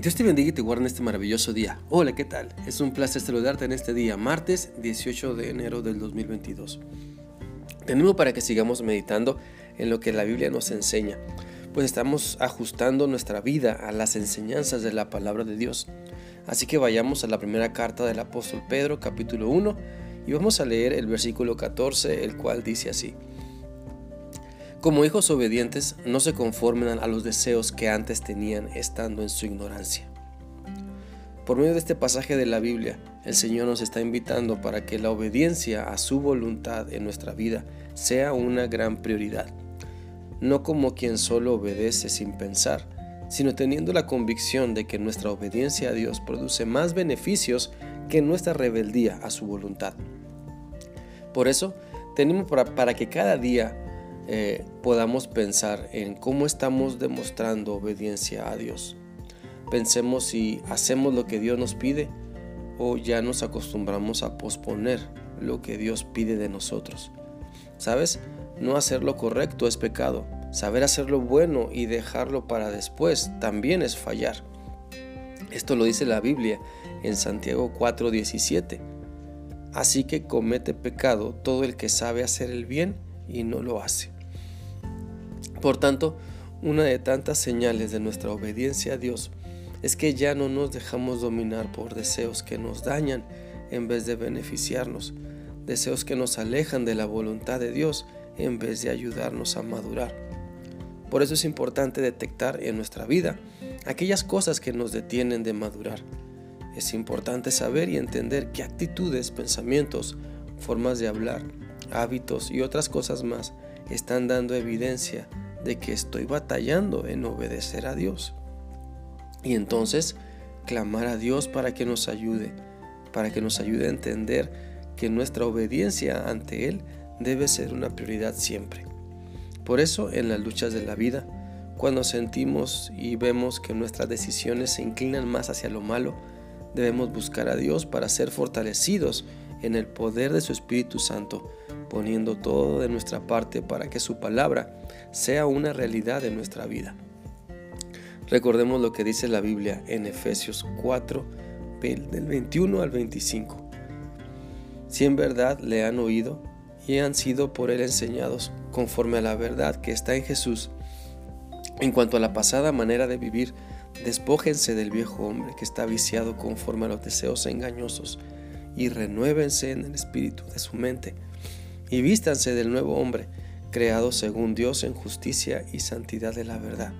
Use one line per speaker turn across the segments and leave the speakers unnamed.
Dios te bendiga y te guarde en este maravilloso día. Hola, ¿qué tal? Es un placer saludarte en este día, martes 18 de enero del 2022. Tenemos para que sigamos meditando en lo que la Biblia nos enseña, pues estamos ajustando nuestra vida a las enseñanzas de la palabra de Dios. Así que vayamos a la primera carta del apóstol Pedro, capítulo 1, y vamos a leer el versículo 14, el cual dice así. Como hijos obedientes, no se conformen a los deseos que antes tenían estando en su ignorancia. Por medio de este pasaje de la Biblia, el Señor nos está invitando para que la obediencia a su voluntad en nuestra vida sea una gran prioridad. No como quien solo obedece sin pensar, sino teniendo la convicción de que nuestra obediencia a Dios produce más beneficios que nuestra rebeldía a su voluntad. Por eso, tenemos para, para que cada día eh, podamos pensar en cómo estamos demostrando obediencia a Dios. Pensemos si hacemos lo que Dios nos pide o ya nos acostumbramos a posponer lo que Dios pide de nosotros. ¿Sabes? No hacer lo correcto es pecado. Saber hacer lo bueno y dejarlo para después también es fallar. Esto lo dice la Biblia en Santiago 4:17. Así que comete pecado todo el que sabe hacer el bien y no lo hace. Por tanto, una de tantas señales de nuestra obediencia a Dios es que ya no nos dejamos dominar por deseos que nos dañan en vez de beneficiarnos, deseos que nos alejan de la voluntad de Dios en vez de ayudarnos a madurar. Por eso es importante detectar en nuestra vida aquellas cosas que nos detienen de madurar. Es importante saber y entender qué actitudes, pensamientos, formas de hablar, hábitos y otras cosas más están dando evidencia de que estoy batallando en obedecer a Dios. Y entonces clamar a Dios para que nos ayude, para que nos ayude a entender que nuestra obediencia ante Él debe ser una prioridad siempre. Por eso en las luchas de la vida, cuando sentimos y vemos que nuestras decisiones se inclinan más hacia lo malo, debemos buscar a Dios para ser fortalecidos en el poder de su Espíritu Santo, poniendo todo de nuestra parte para que su palabra sea una realidad en nuestra vida. Recordemos lo que dice la Biblia en Efesios 4, del 21 al 25. Si en verdad le han oído y han sido por él enseñados conforme a la verdad que está en Jesús, en cuanto a la pasada manera de vivir, despójense del viejo hombre que está viciado conforme a los deseos engañosos y renuévense en el espíritu de su mente y vístanse del nuevo hombre, creado según Dios en justicia y santidad de la verdad.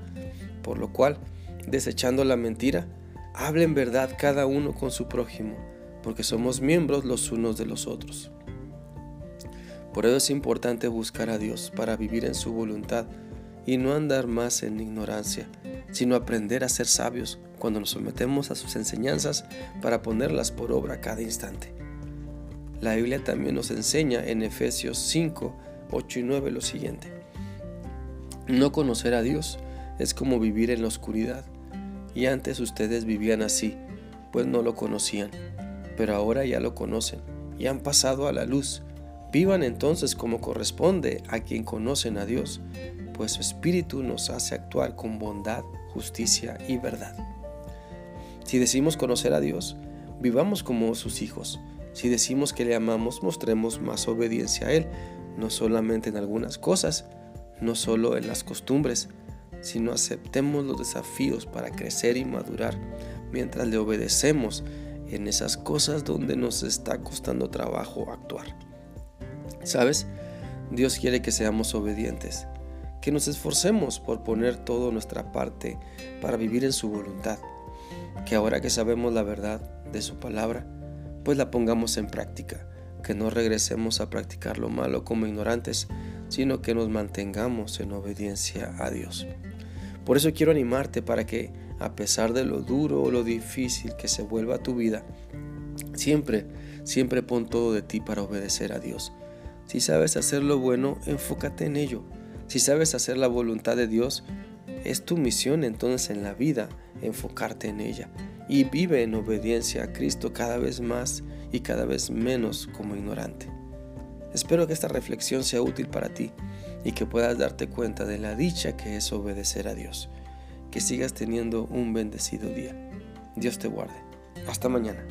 Por lo cual, desechando la mentira, hablen verdad cada uno con su prójimo, porque somos miembros los unos de los otros. Por eso es importante buscar a Dios para vivir en su voluntad y no andar más en ignorancia, sino aprender a ser sabios cuando nos sometemos a sus enseñanzas para ponerlas por obra cada instante. La Biblia también nos enseña en Efesios 5, 8 y 9 lo siguiente. No conocer a Dios es como vivir en la oscuridad, y antes ustedes vivían así, pues no lo conocían, pero ahora ya lo conocen y han pasado a la luz. Vivan entonces como corresponde a quien conocen a Dios, pues su Espíritu nos hace actuar con bondad, justicia y verdad. Si decimos conocer a Dios, vivamos como sus hijos. Si decimos que le amamos, mostremos más obediencia a Él, no solamente en algunas cosas, no solo en las costumbres, sino aceptemos los desafíos para crecer y madurar mientras le obedecemos en esas cosas donde nos está costando trabajo actuar. ¿Sabes? Dios quiere que seamos obedientes, que nos esforcemos por poner toda nuestra parte para vivir en su voluntad, que ahora que sabemos la verdad de su palabra, pues la pongamos en práctica, que no regresemos a practicar lo malo como ignorantes, sino que nos mantengamos en obediencia a Dios. Por eso quiero animarte para que, a pesar de lo duro o lo difícil que se vuelva tu vida, siempre, siempre pon todo de ti para obedecer a Dios. Si sabes hacer lo bueno, enfócate en ello. Si sabes hacer la voluntad de Dios, es tu misión entonces en la vida enfocarte en ella y vive en obediencia a Cristo cada vez más y cada vez menos como ignorante. Espero que esta reflexión sea útil para ti y que puedas darte cuenta de la dicha que es obedecer a Dios. que sigas teniendo un bendecido día. Dios te guarde. Hasta mañana.